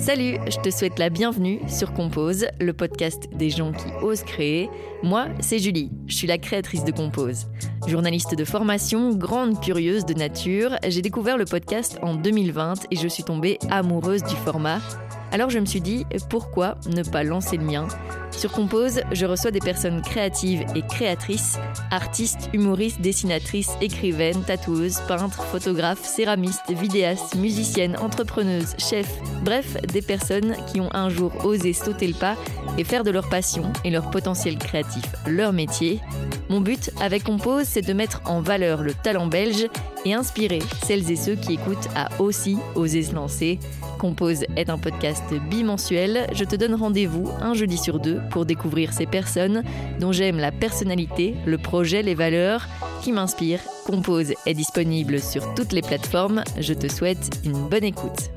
Salut, je te souhaite la bienvenue sur Compose, le podcast des gens qui osent créer. Moi, c'est Julie, je suis la créatrice de Compose. Journaliste de formation, grande curieuse de nature, j'ai découvert le podcast en 2020 et je suis tombée amoureuse du format. Alors je me suis dit, pourquoi ne pas lancer le mien? Sur Compose, je reçois des personnes créatives et créatrices, artistes, humoristes, dessinatrices, écrivaines, tatoueuses, peintres, photographes, céramistes, vidéastes, musiciennes, entrepreneuses, chefs, bref, des personnes qui ont un jour osé sauter le pas et faire de leur passion et leur potentiel créatif leur métier. Mon but avec Compose, c'est de mettre en valeur le talent belge et inspirer celles et ceux qui écoutent à aussi oser se lancer. Compose est un podcast bimensuel. Je te donne rendez-vous un jeudi sur deux pour découvrir ces personnes dont j'aime la personnalité, le projet, les valeurs qui m'inspirent. Compose est disponible sur toutes les plateformes. Je te souhaite une bonne écoute.